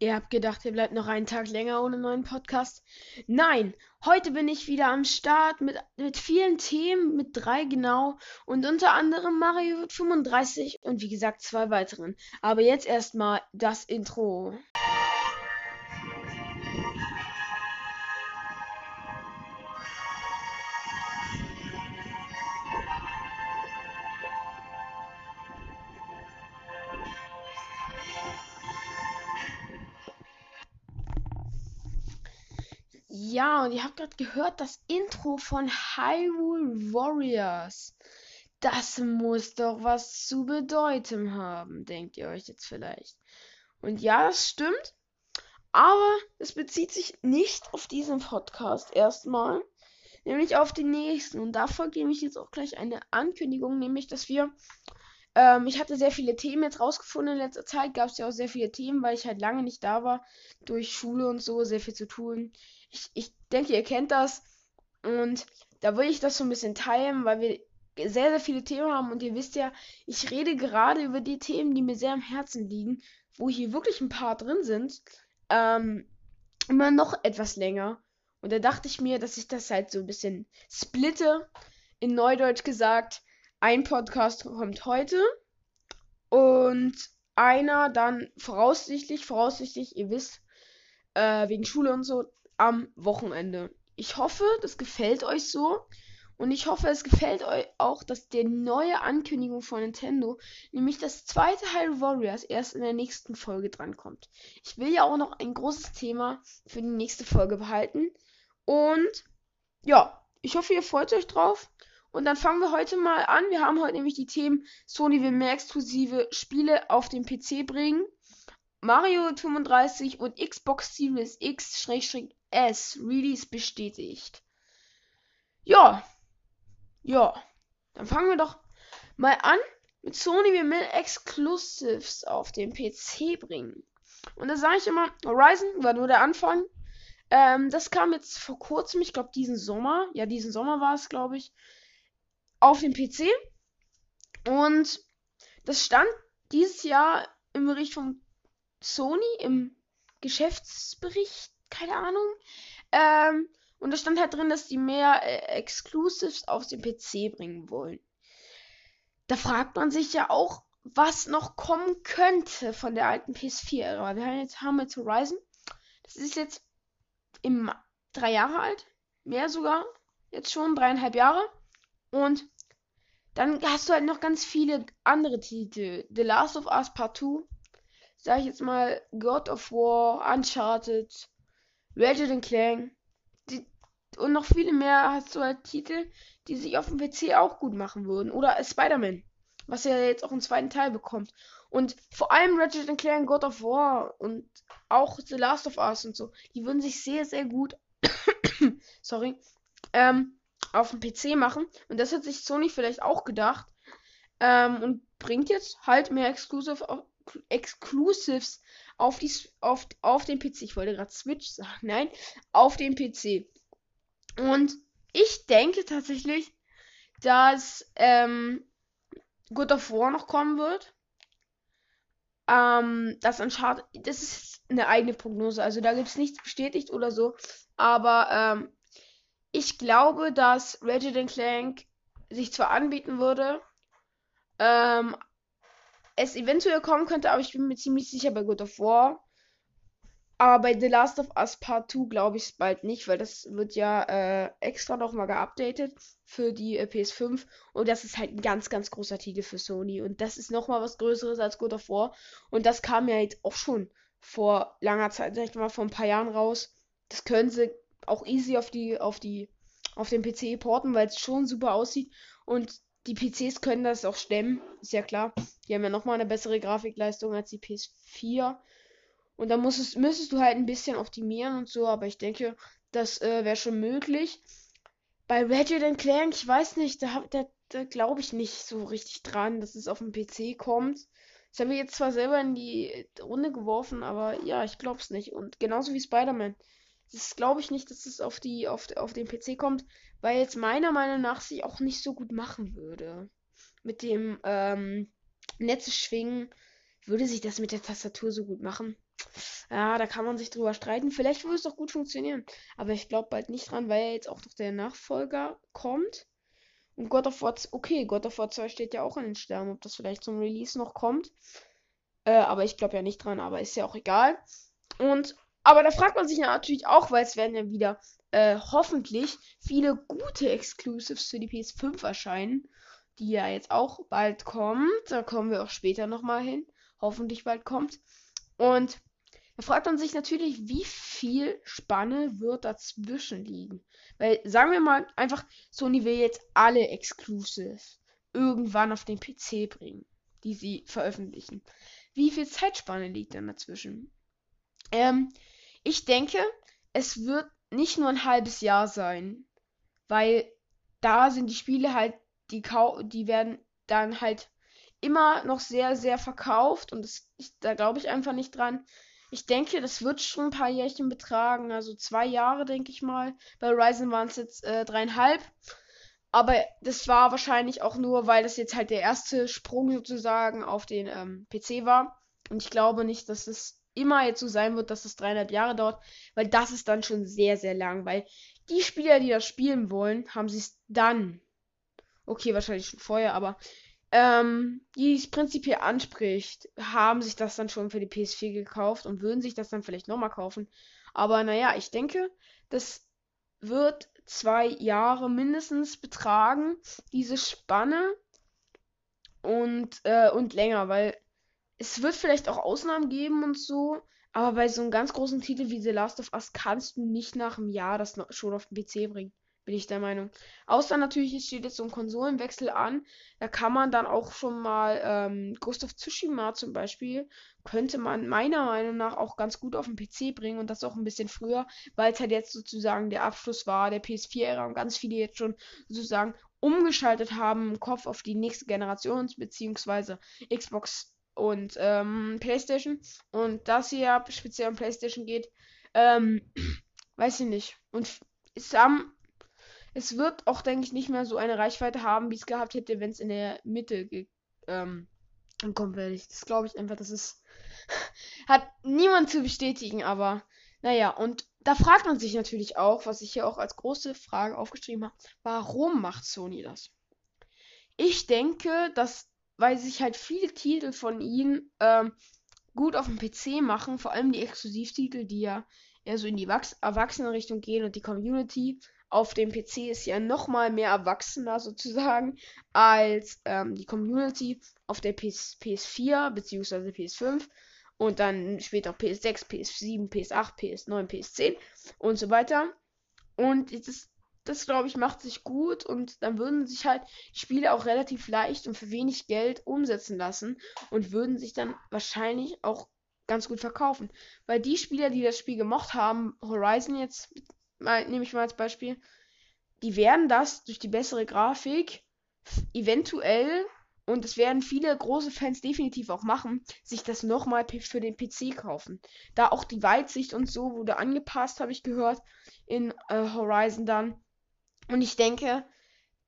Ihr habt gedacht, ihr bleibt noch einen Tag länger ohne neuen Podcast? Nein, heute bin ich wieder am Start mit, mit vielen Themen, mit drei genau und unter anderem Mario 35 und wie gesagt zwei weiteren. Aber jetzt erstmal das Intro. Ja, und ihr habt gerade gehört, das Intro von Hyrule Warriors. Das muss doch was zu bedeuten haben, denkt ihr euch jetzt vielleicht. Und ja, das stimmt. Aber es bezieht sich nicht auf diesen Podcast erstmal, nämlich auf den nächsten. Und davor gebe ich jetzt auch gleich eine Ankündigung, nämlich, dass wir ähm, ich hatte sehr viele Themen jetzt rausgefunden in letzter Zeit. Gab es ja auch sehr viele Themen, weil ich halt lange nicht da war. Durch Schule und so, sehr viel zu tun. Ich, ich denke, ihr kennt das. Und da will ich das so ein bisschen teilen, weil wir sehr, sehr viele Themen haben. Und ihr wisst ja, ich rede gerade über die Themen, die mir sehr am Herzen liegen, wo hier wirklich ein paar drin sind. Ähm, immer noch etwas länger. Und da dachte ich mir, dass ich das halt so ein bisschen splitte. In Neudeutsch gesagt, ein Podcast kommt heute und einer dann voraussichtlich, voraussichtlich, ihr wisst, äh, wegen Schule und so, am Wochenende. Ich hoffe, das gefällt euch so. Und ich hoffe, es gefällt euch auch, dass die neue Ankündigung von Nintendo, nämlich das zweite Hyrule Warriors, erst in der nächsten Folge drankommt. Ich will ja auch noch ein großes Thema für die nächste Folge behalten. Und ja, ich hoffe, ihr freut euch drauf. Und dann fangen wir heute mal an. Wir haben heute nämlich die Themen Sony will mehr exklusive Spiele auf den PC bringen. Mario 35 und Xbox Series X-S Release bestätigt. Ja. Ja. Dann fangen wir doch mal an mit Sony will mehr Exclusives auf den PC bringen. Und da sage ich immer, Horizon war nur der Anfang. Ähm, das kam jetzt vor kurzem, ich glaube diesen Sommer. Ja, diesen Sommer war es, glaube ich auf dem PC. Und das stand dieses Jahr im Bericht von Sony, im Geschäftsbericht, keine Ahnung. Ähm, und da stand halt drin, dass die mehr äh, Exclusives auf den PC bringen wollen. Da fragt man sich ja auch, was noch kommen könnte von der alten PS4-Ära. Wir haben jetzt, haben jetzt Horizon. Das ist jetzt im drei Jahre alt. Mehr sogar. Jetzt schon dreieinhalb Jahre. Und dann hast du halt noch ganz viele andere Titel. The Last of Us Part 2. Sag ich jetzt mal God of War, Uncharted, Ratchet Clank. Die, und noch viele mehr hast du halt Titel, die sich auf dem PC auch gut machen würden. Oder Spider-Man. Was ja jetzt auch einen zweiten Teil bekommt. Und vor allem Ratchet Clank, God of War und auch The Last of Us und so. Die würden sich sehr, sehr gut. sorry. Ähm, auf dem PC machen. Und das hat sich Sony vielleicht auch gedacht. Ähm, und bringt jetzt halt mehr Exclusive, Exclusives auf, die, auf, auf den PC. Ich wollte gerade Switch sagen. Nein, auf den PC. Und ich denke tatsächlich, dass ähm, God of War noch kommen wird. Ähm, das Uncharted, das ist eine eigene Prognose. Also da gibt es nichts bestätigt oder so. Aber ähm, ich glaube, dass Ratchet Clank sich zwar anbieten würde, ähm, es eventuell kommen könnte, aber ich bin mir ziemlich sicher bei God of War. Aber bei The Last of Us Part 2 glaube ich es bald nicht, weil das wird ja äh, extra nochmal geupdatet für die äh, PS5. Und das ist halt ein ganz, ganz großer Titel für Sony. Und das ist nochmal was Größeres als God of War. Und das kam ja jetzt auch schon vor langer Zeit, sag ich mal, vor ein paar Jahren raus. Das können sie auch easy auf die, auf die, auf den PC porten, weil es schon super aussieht. Und die PCs können das auch stemmen, ist ja klar. Die haben ja nochmal eine bessere Grafikleistung als die PS4. Und da musstest, müsstest du halt ein bisschen optimieren und so, aber ich denke, das äh, wäre schon möglich. Bei Ratchet Clank, ich weiß nicht, da, da, da glaube ich nicht so richtig dran, dass es auf den PC kommt. Das haben wir jetzt zwar selber in die Runde geworfen, aber ja, ich glaube es nicht. Und genauso wie Spider-Man. Das glaube ich nicht, dass es auf die auf, auf den PC kommt, weil jetzt meiner Meinung nach sich auch nicht so gut machen würde. Mit dem ähm, Netze schwingen würde sich das mit der Tastatur so gut machen. Ja, da kann man sich drüber streiten. Vielleicht würde es doch gut funktionieren. Aber ich glaube bald nicht dran, weil ja jetzt auch noch der Nachfolger kommt. Und God of War, okay, God of War 2 steht ja auch in den Sternen, ob das vielleicht zum Release noch kommt. Äh, aber ich glaube ja nicht dran, aber ist ja auch egal. Und, aber da fragt man sich natürlich auch, weil es werden ja wieder äh, hoffentlich viele gute Exclusives für die PS5 erscheinen, die ja jetzt auch bald kommt. Da kommen wir auch später nochmal hin. Hoffentlich bald kommt. Und da fragt man sich natürlich, wie viel Spanne wird dazwischen liegen. Weil, sagen wir mal, einfach, Sony will jetzt alle Exclusives irgendwann auf den PC bringen, die sie veröffentlichen. Wie viel Zeitspanne liegt dann dazwischen? Ähm, ich denke, es wird nicht nur ein halbes Jahr sein, weil da sind die Spiele halt, die, die werden dann halt immer noch sehr, sehr verkauft und das, ich, da glaube ich einfach nicht dran. Ich denke, das wird schon ein paar Jährchen betragen. Also zwei Jahre, denke ich mal. Bei Ryzen waren es jetzt äh, dreieinhalb. Aber das war wahrscheinlich auch nur, weil das jetzt halt der erste Sprung sozusagen auf den ähm, PC war. Und ich glaube nicht, dass es immer jetzt so sein wird, dass es dreieinhalb Jahre dauert. Weil das ist dann schon sehr, sehr lang. Weil die Spieler, die das spielen wollen, haben sie es dann. Okay, wahrscheinlich schon vorher, aber ähm, die es prinzipiell anspricht, haben sich das dann schon für die PS4 gekauft und würden sich das dann vielleicht nochmal kaufen. Aber naja, ich denke, das wird zwei Jahre mindestens betragen, diese Spanne. Und, äh, und länger, weil es wird vielleicht auch Ausnahmen geben und so. Aber bei so einem ganz großen Titel wie The Last of Us kannst du nicht nach einem Jahr das schon auf den PC bringen bin ich der Meinung. Außer natürlich, es steht jetzt so ein Konsolenwechsel an. Da kann man dann auch schon mal ähm, Ghost of Tsushima zum Beispiel, könnte man meiner Meinung nach auch ganz gut auf den PC bringen und das auch ein bisschen früher, weil es halt jetzt sozusagen der Abschluss war der PS4-Ära und ganz viele jetzt schon sozusagen umgeschaltet haben im Kopf auf die nächste Generation, beziehungsweise Xbox und ähm, PlayStation. Und das hier speziell um PlayStation geht, ähm, weiß ich nicht. Und es haben es wird auch, denke ich, nicht mehr so eine Reichweite haben, wie es gehabt hätte, wenn es in der Mitte ähm, kommt. Das glaube ich einfach, das ist. hat niemand zu bestätigen, aber naja, und da fragt man sich natürlich auch, was ich hier auch als große Frage aufgeschrieben habe, warum macht Sony das? Ich denke, dass, weil sich halt viele Titel von ihnen ähm, gut auf dem PC machen, vor allem die Exklusivtitel, die ja eher so in die Erwachsenenrichtung gehen und die Community auf dem PC ist ja noch mal mehr erwachsener sozusagen als ähm, die Community auf der PS PS4 bzw. PS5 und dann später PS6, PS7, PS8, PS9, PS10 und so weiter. Und das, das glaube ich, macht sich gut und dann würden sich halt Spiele auch relativ leicht und für wenig Geld umsetzen lassen und würden sich dann wahrscheinlich auch ganz gut verkaufen. Weil die Spieler, die das Spiel gemocht haben, Horizon jetzt nehme ich mal als Beispiel, die werden das durch die bessere Grafik eventuell, und es werden viele große Fans definitiv auch machen, sich das nochmal für den PC kaufen. Da auch die Weitsicht und so wurde angepasst, habe ich gehört, in äh, Horizon dann. Und ich denke,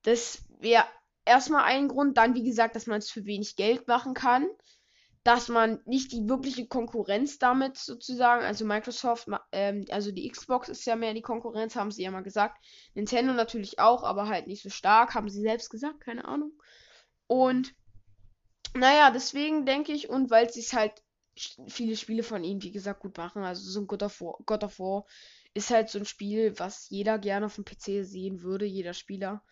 das wäre erstmal ein Grund, dann wie gesagt, dass man es für wenig Geld machen kann dass man nicht die wirkliche Konkurrenz damit sozusagen, also Microsoft, ähm, also die Xbox ist ja mehr die Konkurrenz, haben sie ja mal gesagt. Nintendo natürlich auch, aber halt nicht so stark, haben sie selbst gesagt, keine Ahnung. Und naja, deswegen denke ich, und weil sie es halt viele Spiele von ihnen, wie gesagt, gut machen, also so ein God of War, God of War ist halt so ein Spiel, was jeder gerne auf dem PC sehen würde, jeder Spieler.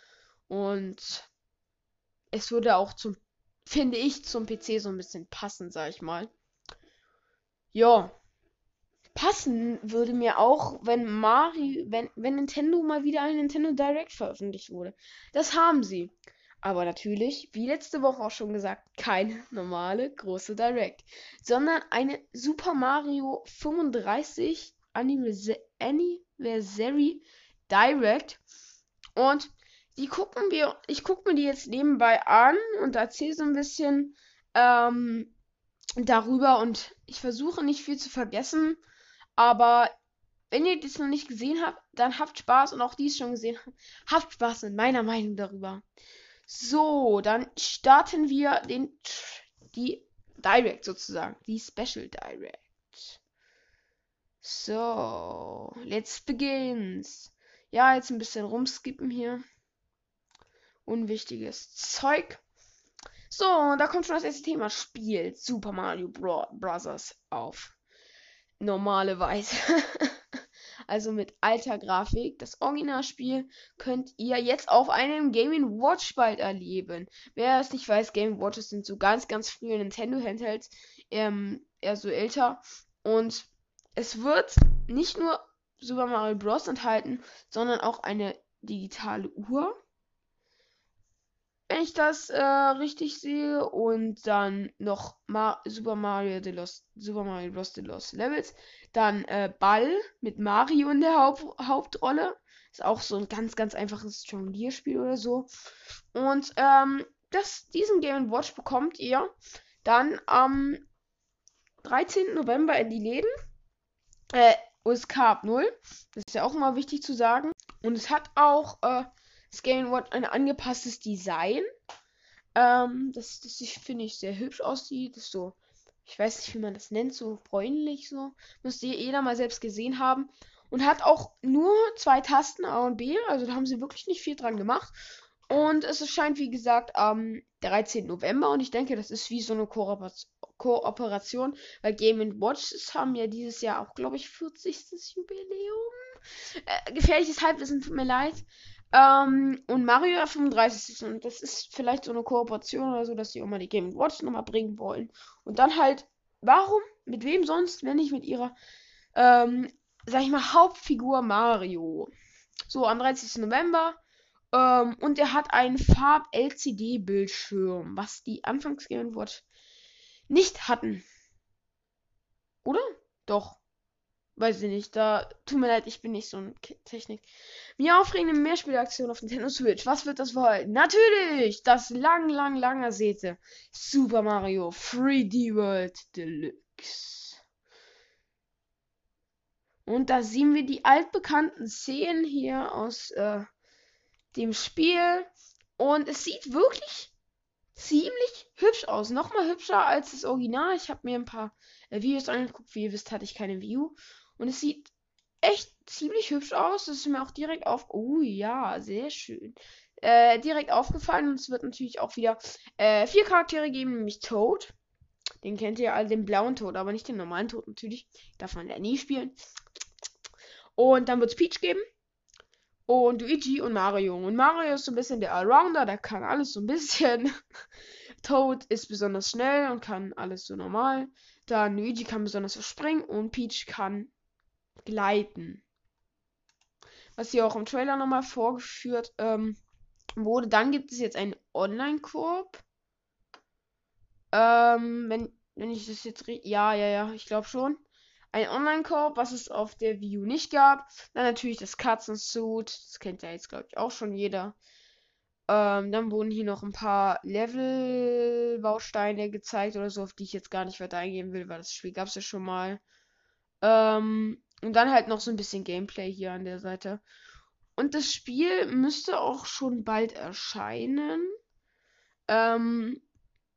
Und es würde auch zum finde ich, zum PC so ein bisschen passen, sag ich mal. Ja. Passen würde mir auch, wenn Mario, wenn, wenn Nintendo mal wieder ein Nintendo Direct veröffentlicht wurde. Das haben sie. Aber natürlich, wie letzte Woche auch schon gesagt, keine normale große Direct, sondern eine Super Mario 35 Anniversary Direct. Und die gucken wir, ich gucke mir die jetzt nebenbei an und erzähle so ein bisschen ähm, darüber und ich versuche nicht viel zu vergessen, aber wenn ihr das noch nicht gesehen habt, dann habt Spaß und auch dies schon gesehen habt, habt Spaß mit meiner Meinung darüber. So, dann starten wir den die Direct sozusagen, die Special Direct. So, let's begins. Ja, jetzt ein bisschen rumskippen hier. Unwichtiges Zeug. So, da kommt schon das erste Thema. Spiel Super Mario Bro Bros. auf normale Weise. also mit alter Grafik. Das Originalspiel könnt ihr jetzt auf einem Game Watch bald erleben. Wer es nicht weiß, Game Watches sind so ganz, ganz frühe Nintendo Handhelds, ähm, eher so älter. Und es wird nicht nur Super Mario Bros. enthalten, sondern auch eine digitale Uhr wenn ich das äh, richtig sehe. Und dann noch Ma Super Mario The Lost, Super Mario Bros. The Lost Levels. Dann äh, Ball mit Mario in der Haupt Hauptrolle. Ist auch so ein ganz, ganz einfaches Jonglierspiel oder so. Und ähm, das, diesen Game Watch bekommt ihr dann am 13. November in die Läden. Äh, USK ab 0. Das ist ja auch immer wichtig zu sagen. Und es hat auch äh, das Game Watch ein angepasstes Design. Ähm, das, das finde ich sehr hübsch aussieht. Das ist so, ich weiß nicht, wie man das nennt, so bräunlich so. Müsste jeder mal selbst gesehen haben. Und hat auch nur zwei Tasten A und B. Also da haben sie wirklich nicht viel dran gemacht. Und es erscheint, wie gesagt, am 13. November. Und ich denke, das ist wie so eine Kooperation. Weil Game Watch haben ja dieses Jahr auch, glaube ich, 40. Jubiläum. Äh, gefährliches Halbwissen, tut mir leid. Ähm, und Mario 35. Und das ist vielleicht so eine Kooperation oder so, dass sie auch mal die Game Watch nochmal bringen wollen. Und dann halt, warum? Mit wem sonst, wenn nicht mit ihrer, ähm, sag ich mal, Hauptfigur Mario. So, am 30. November. Ähm, und er hat einen Farb-LCD-Bildschirm, was die Anfangs Game Watch nicht hatten. Oder? Doch. Weiß ich nicht, da tut mir leid, ich bin nicht so ein Technik. Mir aufregende Mehrspielaktion auf Nintendo Switch. Was wird das wohl? Natürlich! Das lang, lang, lang ersehnte Super Mario 3D World Deluxe. Und da sehen wir die altbekannten Szenen hier aus äh, dem Spiel. Und es sieht wirklich ziemlich hübsch aus. Nochmal hübscher als das Original. Ich habe mir ein paar äh, Videos angeguckt. Wie ihr wisst, hatte ich keine View. Und es sieht echt ziemlich hübsch aus. Das ist mir auch direkt auf. Oh ja, sehr schön. Äh, direkt aufgefallen. Und es wird natürlich auch wieder äh, vier Charaktere geben, nämlich Toad. Den kennt ihr alle, den blauen Tod, aber nicht den normalen Tod natürlich. Darf man ja nie spielen. Und dann wird es Peach geben. Und Luigi und Mario. Und Mario ist so ein bisschen der Allrounder, der kann alles so ein bisschen. Toad ist besonders schnell und kann alles so normal. Dann Luigi kann besonders so springen und Peach kann gleiten. Was hier auch im Trailer nochmal vorgeführt ähm, wurde. Dann gibt es jetzt einen Online-Koop. Ähm, wenn, wenn ich das jetzt. Ja, ja, ja, ich glaube schon. Ein Online-Koop, was es auf der View nicht gab. Dann natürlich das Katzensuit. Das kennt ja jetzt, glaube ich, auch schon jeder. Ähm, dann wurden hier noch ein paar Level-Bausteine gezeigt oder so, auf die ich jetzt gar nicht weiter eingehen will, weil das Spiel gab es ja schon mal. Ähm, und dann halt noch so ein bisschen Gameplay hier an der Seite. Und das Spiel müsste auch schon bald erscheinen. Ähm,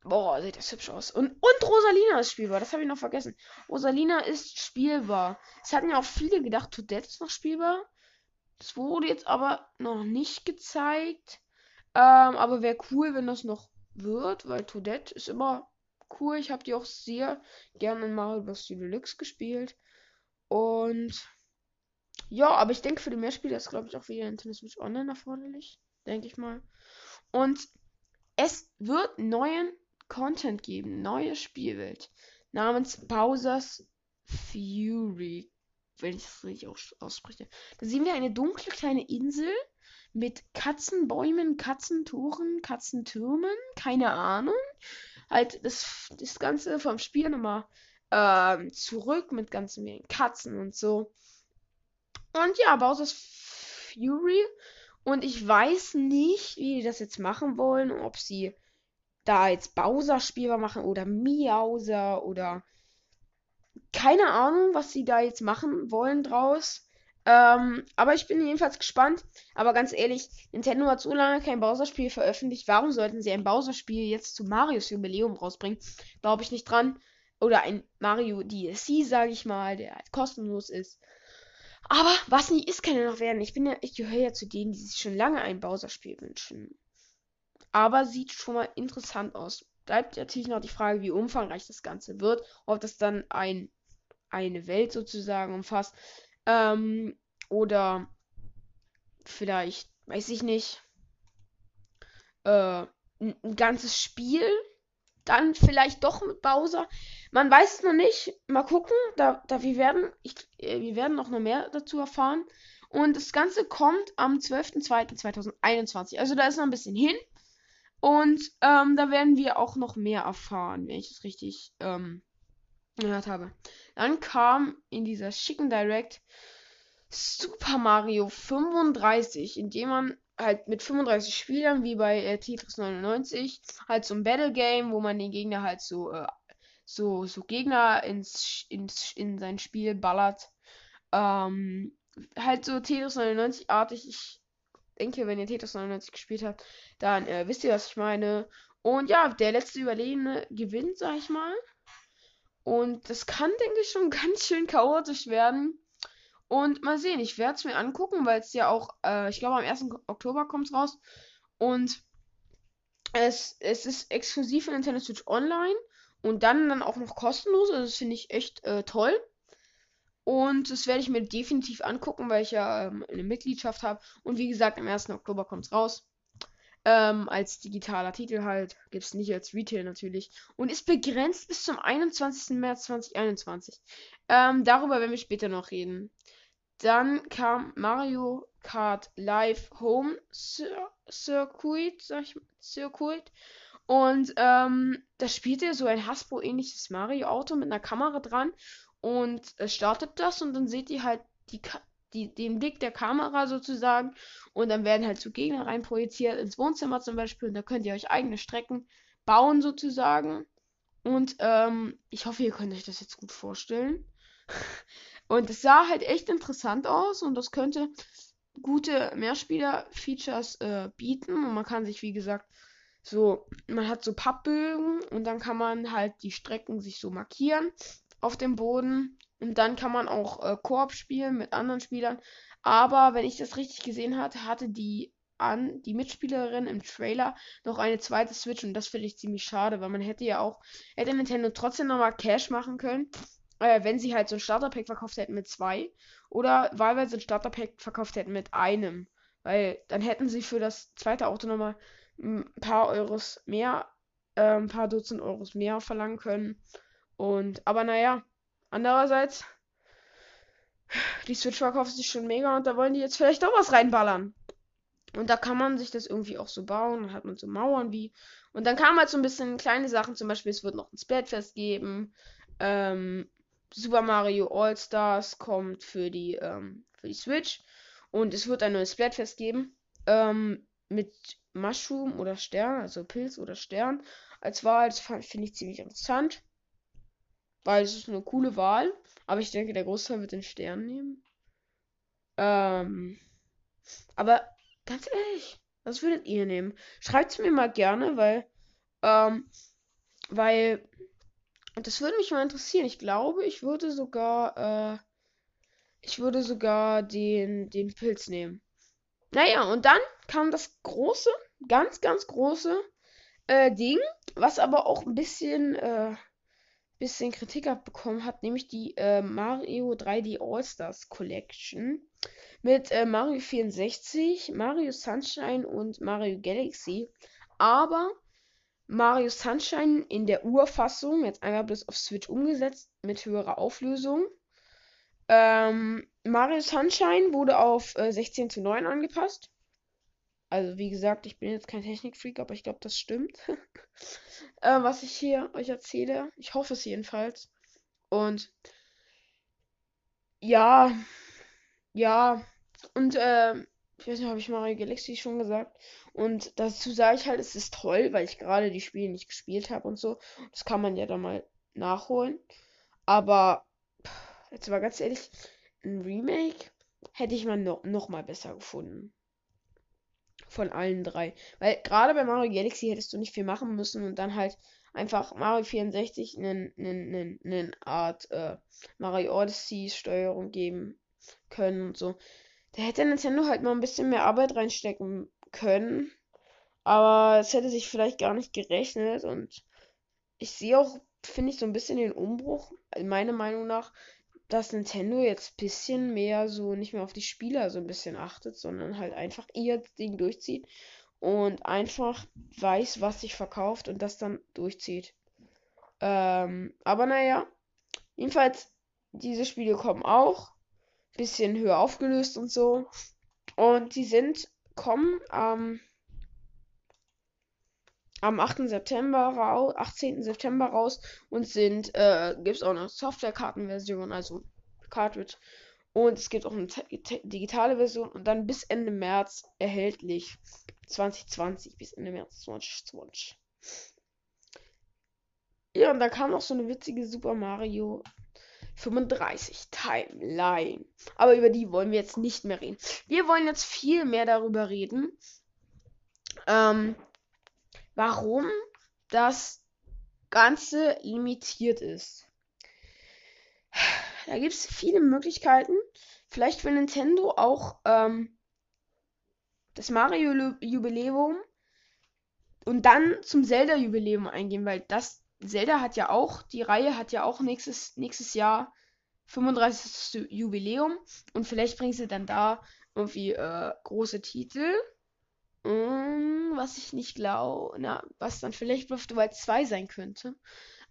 boah, sieht das hübsch aus. Und, und Rosalina ist spielbar. Das habe ich noch vergessen. Rosalina ist spielbar. Es hatten ja auch viele gedacht, Toadette ist noch spielbar. Das wurde jetzt aber noch nicht gezeigt. Ähm, aber wäre cool, wenn das noch wird, weil Toadette ist immer cool. Ich habe die auch sehr gerne in Mario Bros. Deluxe gespielt. Und ja, aber ich denke, für die Mehrspieler ist, glaube ich, auch wieder Nintendo Switch Online erforderlich. Denke ich mal. Und es wird neuen Content geben, neue Spielwelt namens Bowser's Fury, wenn ich es richtig ausspreche. Da sehen wir eine dunkle kleine Insel mit Katzenbäumen, Katzentoren, Katzentürmen, keine Ahnung. Halt das, das Ganze vom Spiel nochmal ähm, zurück mit ganzen vielen Katzen und so. Und ja, Bowser's Fury. Und ich weiß nicht, wie die das jetzt machen wollen. Ob sie da jetzt Bowser spielbar machen oder Miauser oder keine Ahnung, was sie da jetzt machen wollen draus. Ähm, aber ich bin jedenfalls gespannt. Aber ganz ehrlich, Nintendo hat so lange kein Bowser-Spiel veröffentlicht. Warum sollten sie ein Bowser-Spiel jetzt zu Marios Jubiläum rausbringen? Glaube ich nicht dran. Oder ein Mario DLC, sage ich mal, der halt kostenlos ist. Aber was nie ist, kann ja noch werden. Ich bin ja, ich gehöre ja zu denen, die sich schon lange ein Bowser-Spiel wünschen. Aber sieht schon mal interessant aus. Bleibt natürlich noch die Frage, wie umfangreich das Ganze wird. Ob das dann ein, eine Welt sozusagen umfasst. Ähm, oder vielleicht, weiß ich nicht, äh, ein, ein ganzes Spiel. Dann vielleicht doch mit Bowser. Man weiß es noch nicht. Mal gucken. Da, da wir werden, ich, äh, wir werden noch mehr dazu erfahren. Und das Ganze kommt am 12.02.2021. Also da ist noch ein bisschen hin. Und ähm, da werden wir auch noch mehr erfahren, wenn ich das richtig ähm, gehört habe. Dann kam in dieser schicken Direct Super Mario 35, in dem man halt mit 35 Spielern, wie bei äh, Tetris 99, halt so ein Battle Game, wo man den Gegner halt so, äh, so, so Gegner ins, ins, in sein Spiel ballert. Ähm, halt so Tetris 99-artig. Ich denke, wenn ihr Tetris 99 gespielt habt, dann äh, wisst ihr, was ich meine. Und ja, der letzte Überlebende gewinnt, sag ich mal. Und das kann, denke ich, schon ganz schön chaotisch werden. Und mal sehen, ich werde es mir angucken, weil es ja auch, äh, ich glaube, am 1. Oktober kommt es raus. Und es, es ist exklusiv für Nintendo Switch Online und dann, dann auch noch kostenlos. Also das finde ich echt äh, toll. Und das werde ich mir definitiv angucken, weil ich ja ähm, eine Mitgliedschaft habe. Und wie gesagt, am 1. Oktober kommt es raus. Ähm, als digitaler Titel halt. Gibt es nicht als Retail natürlich. Und ist begrenzt bis zum 21. März 2021. Ähm, darüber werden wir später noch reden. Dann kam Mario Kart Live Home Cir Circuit, sag ich, Circuit. Und ähm, da spielte so ein Hasbro-ähnliches Mario-Auto mit einer Kamera dran. Und es startet das und dann seht ihr halt die, die, den Blick der Kamera sozusagen. Und dann werden halt so Gegner reinprojiziert ins Wohnzimmer zum Beispiel. Und da könnt ihr euch eigene Strecken bauen sozusagen. Und ähm, ich hoffe, ihr könnt euch das jetzt gut vorstellen. Und es sah halt echt interessant aus und das könnte gute Mehrspieler-Features äh, bieten. Und man kann sich, wie gesagt, so, man hat so Pappbögen und dann kann man halt die Strecken sich so markieren auf dem Boden. Und dann kann man auch äh, Koop spielen mit anderen Spielern. Aber wenn ich das richtig gesehen hatte, hatte die an die Mitspielerin im Trailer noch eine zweite Switch und das finde ich ziemlich schade, weil man hätte ja auch, hätte Nintendo trotzdem nochmal Cash machen können äh, wenn sie halt so ein Starterpack verkauft hätten mit zwei oder wahlweise ein Starterpack verkauft hätten mit einem. Weil dann hätten sie für das zweite Auto nochmal ein paar Euros mehr, äh, ein paar Dutzend Euros mehr verlangen können. Und, aber naja, andererseits, die Switch verkauft sich schon mega und da wollen die jetzt vielleicht auch was reinballern. Und da kann man sich das irgendwie auch so bauen. Dann hat man so Mauern wie. Und dann kam halt so ein bisschen kleine Sachen, zum Beispiel, es wird noch ein Splatfest geben. Ähm, Super Mario All Stars kommt für die, ähm, für die Switch. Und es wird ein neues Splatfest geben. Ähm, mit Mushroom oder Stern, also Pilz oder Stern als Wahl. Das finde ich ziemlich interessant. Weil es ist eine coole Wahl. Aber ich denke, der Großteil wird den Stern nehmen. Ähm, aber ganz ehrlich, was würdet ihr nehmen? Schreibt es mir mal gerne, weil, ähm, weil und das würde mich mal interessieren. Ich glaube, ich würde sogar, äh, ich würde sogar den, den Pilz nehmen. Naja, und dann kam das große, ganz, ganz große äh, Ding, was aber auch ein bisschen, äh, bisschen Kritik abbekommen hat, nämlich die äh, Mario 3D All-Stars Collection mit äh, Mario 64, Mario Sunshine und Mario Galaxy. Aber Mario Sunshine in der Urfassung, jetzt einmal bloß auf Switch umgesetzt, mit höherer Auflösung. Ähm, Mario Sunshine wurde auf äh, 16 zu 9 angepasst. Also, wie gesagt, ich bin jetzt kein Technikfreak, aber ich glaube, das stimmt. äh, was ich hier euch erzähle. Ich hoffe es jedenfalls. Und ja, ja. Und äh, ich weiß nicht, habe ich Mario Galaxy schon gesagt. Und dazu sage ich halt, es ist toll, weil ich gerade die Spiele nicht gespielt habe und so. Das kann man ja dann mal nachholen. Aber jetzt mal ganz ehrlich, ein Remake hätte ich mal noch, noch mal besser gefunden. Von allen drei. Weil gerade bei Mario Galaxy hättest du nicht viel machen müssen und dann halt einfach Mario 64 eine, eine, eine Art äh, Mario Odyssey Steuerung geben können und so. Da hätte Nintendo halt mal ein bisschen mehr Arbeit reinstecken können. Aber es hätte sich vielleicht gar nicht gerechnet und ich sehe auch, finde ich, so ein bisschen den Umbruch, meiner Meinung nach, dass Nintendo jetzt ein bisschen mehr so nicht mehr auf die Spieler so ein bisschen achtet, sondern halt einfach ihr Ding durchzieht und einfach weiß, was sich verkauft und das dann durchzieht. Ähm, aber naja, jedenfalls, diese Spiele kommen auch. Bisschen höher aufgelöst und so. Und die sind, kommen am, am 8. September raus, 18. September raus und sind, äh, gibt es auch eine Softwarekartenversion, also Cartridge. Und es gibt auch eine digitale Version und dann bis Ende März erhältlich. 2020 bis Ende März 2020. Ja, und da kam noch so eine witzige Super Mario 35 Timeline. Aber über die wollen wir jetzt nicht mehr reden. Wir wollen jetzt viel mehr darüber reden, ähm, warum das Ganze limitiert ist. Da gibt es viele Möglichkeiten. Vielleicht will Nintendo auch ähm, das Mario-Jubiläum und dann zum Zelda-Jubiläum eingehen, weil das Zelda hat ja auch, die Reihe hat ja auch nächstes, nächstes Jahr 35. Jubiläum und vielleicht bringen sie dann da irgendwie äh, große Titel. Mm, was ich nicht glaube, na, was dann vielleicht Breath of the Wild 2 sein könnte.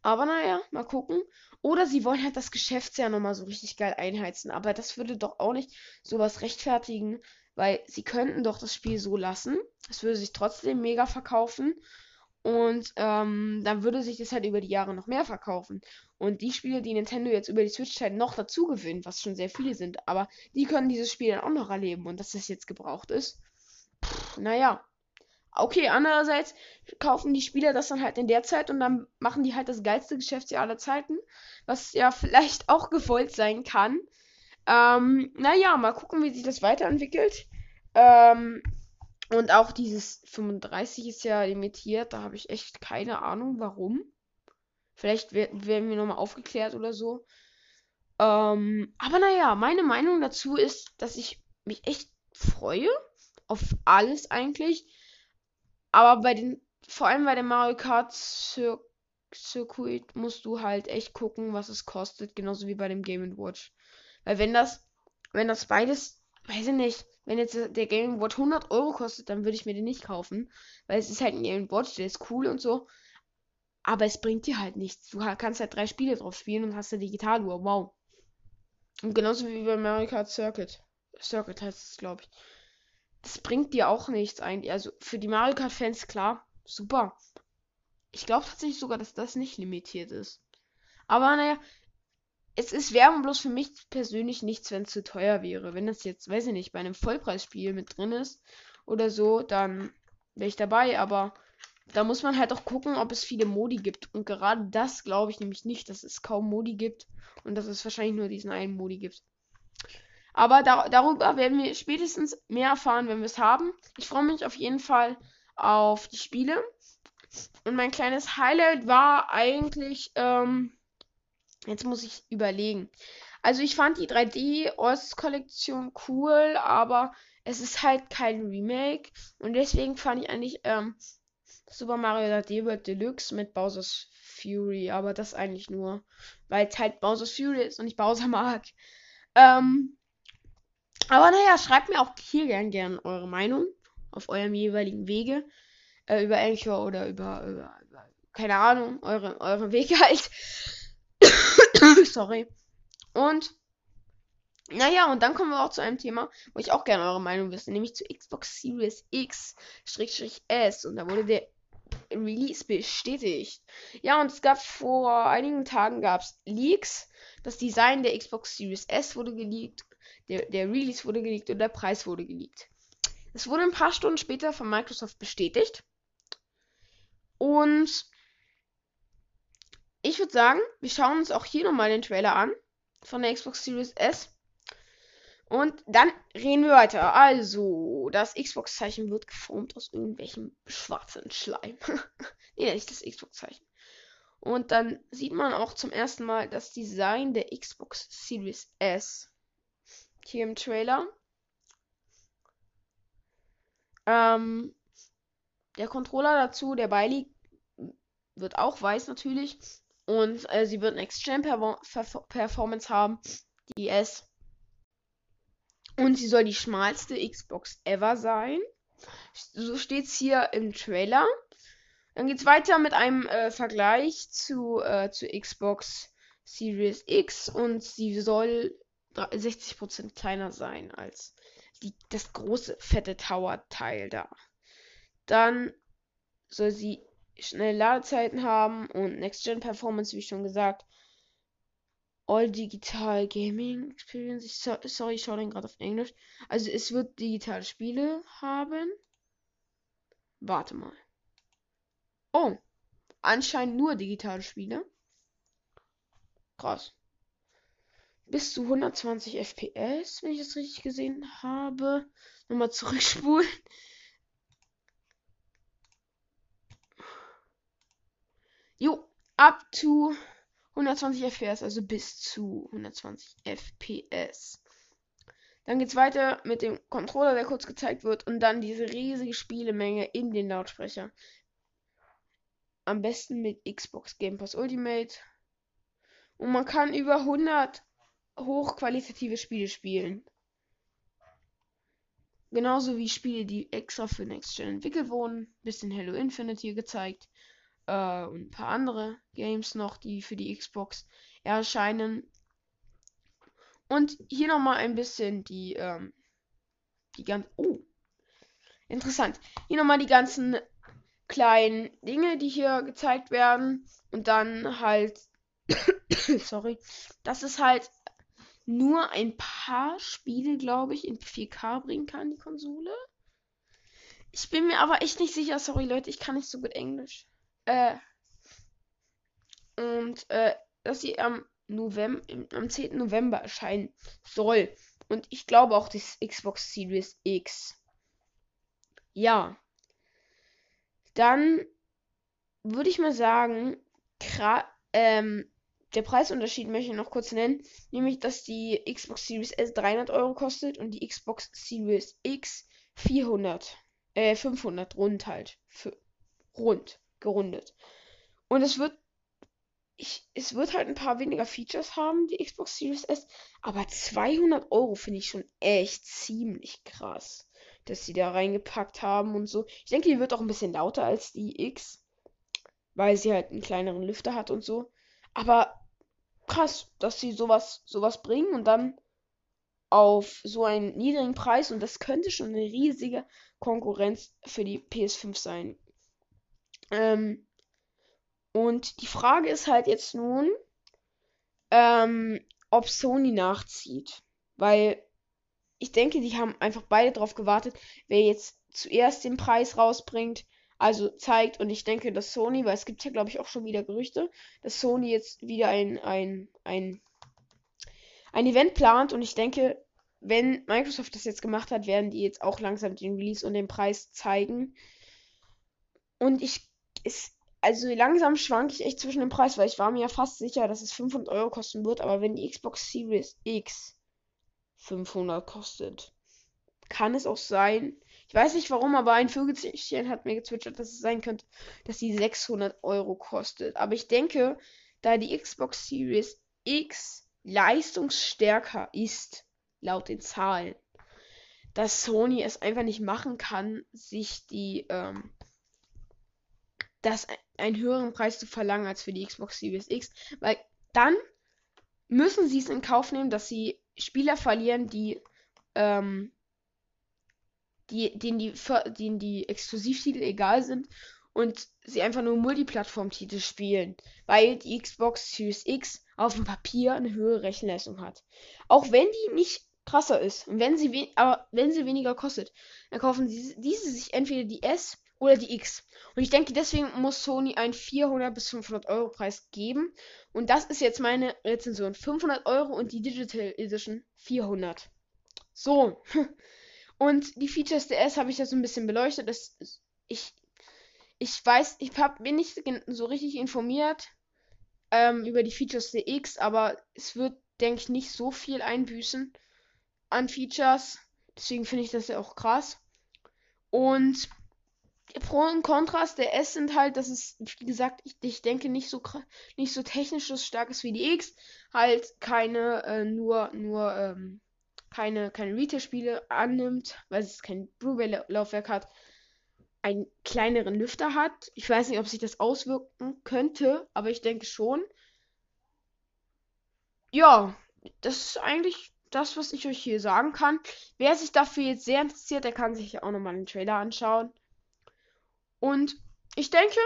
Aber naja, mal gucken. Oder sie wollen halt das Geschäftsjahr nochmal so richtig geil einheizen. Aber das würde doch auch nicht sowas rechtfertigen, weil sie könnten doch das Spiel so lassen. Es würde sich trotzdem mega verkaufen. Und ähm, dann würde sich das halt über die Jahre noch mehr verkaufen. Und die Spiele, die Nintendo jetzt über die Switch halt noch dazu gewinnt, was schon sehr viele sind, aber die können dieses Spiel dann auch noch erleben. Und dass das jetzt gebraucht ist, naja. Okay, andererseits kaufen die Spieler das dann halt in der Zeit und dann machen die halt das geilste Geschäftsjahr aller Zeiten, was ja vielleicht auch gewollt sein kann. Ähm, naja, mal gucken, wie sich das weiterentwickelt. Ähm, und auch dieses 35 ist ja limitiert, da habe ich echt keine Ahnung, warum. Vielleicht werden wir nochmal aufgeklärt oder so. Ähm, aber naja, meine Meinung dazu ist, dass ich mich echt freue. Auf alles eigentlich. Aber bei den, vor allem bei dem Mario Kart Cir Circuit musst du halt echt gucken, was es kostet. Genauso wie bei dem Game Watch. Weil wenn das, wenn das beides, weiß ich nicht, wenn jetzt der Game Watch 100 Euro kostet, dann würde ich mir den nicht kaufen. Weil es ist halt ein Game Watch, der ist cool und so. Aber es bringt dir halt nichts. Du kannst halt drei Spiele drauf spielen und hast eine Digitaluhr. Wow. Und genauso wie bei Mario Kart Circuit. Circuit heißt es, glaube ich. Das bringt dir auch nichts eigentlich. Also für die Mario Kart Fans, klar. Super. Ich glaube tatsächlich sogar, dass das nicht limitiert ist. Aber naja, es ist Werbung bloß für mich persönlich nichts, wenn es zu teuer wäre. Wenn das jetzt, weiß ich nicht, bei einem Vollpreisspiel mit drin ist oder so, dann wäre ich dabei. Aber da muss man halt auch gucken, ob es viele Modi gibt. Und gerade das glaube ich nämlich nicht, dass es kaum Modi gibt und dass es wahrscheinlich nur diesen einen Modi gibt. Aber da, darüber werden wir spätestens mehr erfahren, wenn wir es haben. Ich freue mich auf jeden Fall auf die Spiele. Und mein kleines Highlight war eigentlich, ähm, Jetzt muss ich überlegen. Also ich fand die 3D-Ost-Kollektion cool, aber es ist halt kein Remake. Und deswegen fand ich eigentlich ähm, Super Mario 3D World Deluxe mit Bowser's Fury. Aber das eigentlich nur, weil es halt Bowser's Fury ist und ich Bowser mag. Ähm, aber naja, schreibt mir auch hier gern gern eure Meinung auf eurem jeweiligen Wege. Äh, über Anchor oder über, über, über, keine Ahnung, eure, eure Wege halt. Sorry. Und naja, und dann kommen wir auch zu einem Thema, wo ich auch gerne eure Meinung wüsste, nämlich zu Xbox Series X-S. Und da wurde der Release bestätigt. Ja, und es gab vor einigen Tagen gab's Leaks. Das Design der Xbox Series S wurde geleakt, der, der Release wurde geleakt und der Preis wurde geleakt. Es wurde ein paar Stunden später von Microsoft bestätigt. Und ich würde sagen, wir schauen uns auch hier nochmal den Trailer an von der Xbox Series S. Und dann reden wir weiter. Also, das Xbox-Zeichen wird geformt aus irgendwelchem schwarzen Schleim. nee, nicht das Xbox-Zeichen. Und dann sieht man auch zum ersten Mal das Design der Xbox Series S. Hier im Trailer. Ähm, der Controller dazu, der beiliegt, wird auch weiß natürlich. Und äh, sie wird Next-Gen-Performance haben. Die S. Und sie soll die schmalste Xbox ever sein. So steht es hier im Trailer. Dann geht es weiter mit einem äh, Vergleich zu, äh, zu Xbox Series X und sie soll 60% kleiner sein als die, das große fette Tower-Teil da. Dann soll sie schnelle Ladezeiten haben und Next-Gen-Performance, wie schon gesagt. All Digital Gaming Experience. Ich, so, sorry, ich schaue den gerade auf Englisch. Also es wird digitale Spiele haben. Warte mal. Oh, anscheinend nur digitale Spiele. Krass. Bis zu 120 FPS, wenn ich das richtig gesehen habe. Nochmal zurückspulen. Up to 120 FPS, also bis zu 120 FPS. Dann geht's weiter mit dem Controller, der kurz gezeigt wird, und dann diese riesige Spielemenge in den Lautsprecher. Am besten mit Xbox Game Pass Ultimate. Und man kann über 100 hochqualitative Spiele spielen. Genauso wie Spiele, die extra für Next Gen entwickelt wurden. Bisschen Hello Infinite hier gezeigt. Äh, und ein paar andere Games noch, die für die Xbox erscheinen. Und hier nochmal ein bisschen die, ähm, die ganz. Oh! Interessant. Hier nochmal die ganzen kleinen Dinge, die hier gezeigt werden. Und dann halt. sorry. Das ist halt nur ein paar Spiele, glaube ich, in 4K bringen kann, die Konsole. Ich bin mir aber echt nicht sicher. Sorry, Leute, ich kann nicht so gut Englisch. Äh. Und, äh, dass sie am November, am 10. November erscheinen soll. Und ich glaube auch das Xbox Series X. Ja. Dann würde ich mal sagen, ähm, der Preisunterschied möchte ich noch kurz nennen. Nämlich, dass die Xbox Series S 300 Euro kostet und die Xbox Series X 400. Äh, 500 rund halt. Für, rund. Gerundet. Und es wird ich, es wird halt ein paar weniger Features haben, die Xbox Series S, aber 200 Euro finde ich schon echt ziemlich krass, dass sie da reingepackt haben und so. Ich denke, die wird auch ein bisschen lauter als die X, weil sie halt einen kleineren Lüfter hat und so. Aber krass, dass sie sowas, sowas bringen und dann auf so einen niedrigen Preis und das könnte schon eine riesige Konkurrenz für die PS5 sein. Ähm, und die Frage ist halt jetzt nun, ähm, ob Sony nachzieht. Weil ich denke, die haben einfach beide darauf gewartet, wer jetzt zuerst den Preis rausbringt, also zeigt. Und ich denke, dass Sony, weil es gibt ja, glaube ich, auch schon wieder Gerüchte, dass Sony jetzt wieder ein, ein, ein, ein Event plant. Und ich denke, wenn Microsoft das jetzt gemacht hat, werden die jetzt auch langsam den Release und den Preis zeigen. Und ich, es, also langsam schwanke ich echt zwischen dem Preis, weil ich war mir ja fast sicher, dass es 500 Euro kosten wird. Aber wenn die Xbox Series X 500 kostet, kann es auch sein. Ich weiß nicht warum, aber ein Vögelchen hat mir gezwitschert, dass es sein könnte, dass sie 600 Euro kostet. Aber ich denke, da die Xbox Series X leistungsstärker ist, laut den Zahlen, dass Sony es einfach nicht machen kann, sich die ähm, das einen höheren Preis zu verlangen als für die Xbox Series X, weil dann müssen sie es in Kauf nehmen, dass sie Spieler verlieren, die ähm, die, denen die, denen die Exklusivtitel egal sind und sie einfach nur Multiplattform-Titel spielen, weil die Xbox Series X auf dem Papier eine höhere Rechenleistung hat. Auch wenn die nicht krasser ist und wenn sie, aber wenn sie weniger kostet, dann kaufen sie diese sich entweder die S oder die X. Und ich denke, deswegen muss Sony einen 400 bis 500 Euro Preis geben. Und das ist jetzt meine Rezension. 500 Euro und die Digital Edition 400. So. Und die Features der S habe ich ja so ein bisschen beleuchtet. Das, ich, ich weiß, ich hab, bin nicht so richtig informiert. ähm, über die Features der X, aber es wird, denke ich, nicht so viel einbüßen an Features. Deswegen finde ich das ja auch krass. Und Pro und Kontrast der S sind halt, dass es, wie gesagt, ich, ich denke nicht so nicht so technisch stark ist wie die X. Halt keine, äh, nur, nur, ähm, keine, keine Retail-Spiele annimmt, weil es kein Blu-ray-Laufwerk hat, einen kleineren Lüfter hat. Ich weiß nicht, ob sich das auswirken könnte, aber ich denke schon. Ja, das ist eigentlich das, was ich euch hier sagen kann. Wer sich dafür jetzt sehr interessiert, der kann sich auch nochmal den Trailer anschauen. Und ich denke,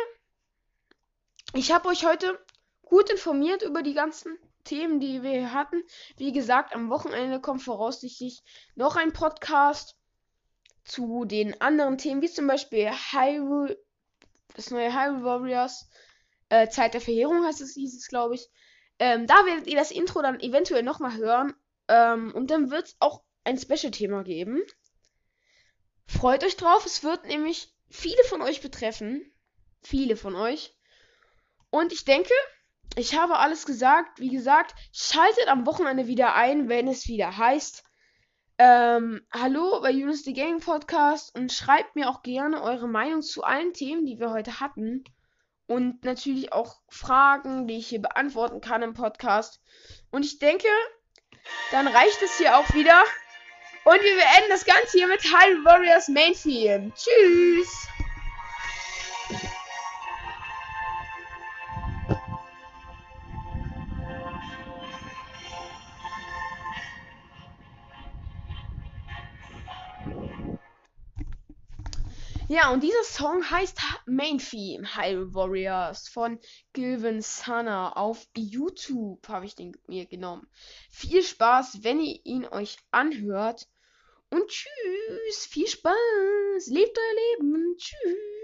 ich habe euch heute gut informiert über die ganzen Themen, die wir hier hatten. Wie gesagt, am Wochenende kommt voraussichtlich noch ein Podcast zu den anderen Themen, wie zum Beispiel Hyrule, das neue Hyrule Warriors, äh, Zeit der Verheerung heißt es, hieß es, glaube ich. Ähm, da werdet ihr das Intro dann eventuell nochmal hören. Ähm, und dann wird es auch ein Special-Thema geben. Freut euch drauf, es wird nämlich viele von euch betreffen. Viele von euch. Und ich denke, ich habe alles gesagt. Wie gesagt, schaltet am Wochenende wieder ein, wenn es wieder heißt. Ähm, hallo bei Yunus the Gaming Podcast und schreibt mir auch gerne eure Meinung zu allen Themen, die wir heute hatten. Und natürlich auch Fragen, die ich hier beantworten kann im Podcast. Und ich denke, dann reicht es hier auch wieder. Und wir beenden das Ganze hier mit High Warriors Main Theme. Tschüss! Ja, und dieser Song heißt Main Theme Hyrule Warriors von Gilvin Sana. Auf YouTube habe ich den mir genommen. Viel Spaß, wenn ihr ihn euch anhört. Und tschüss, viel Spaß, lebt euer Leben, tschüss.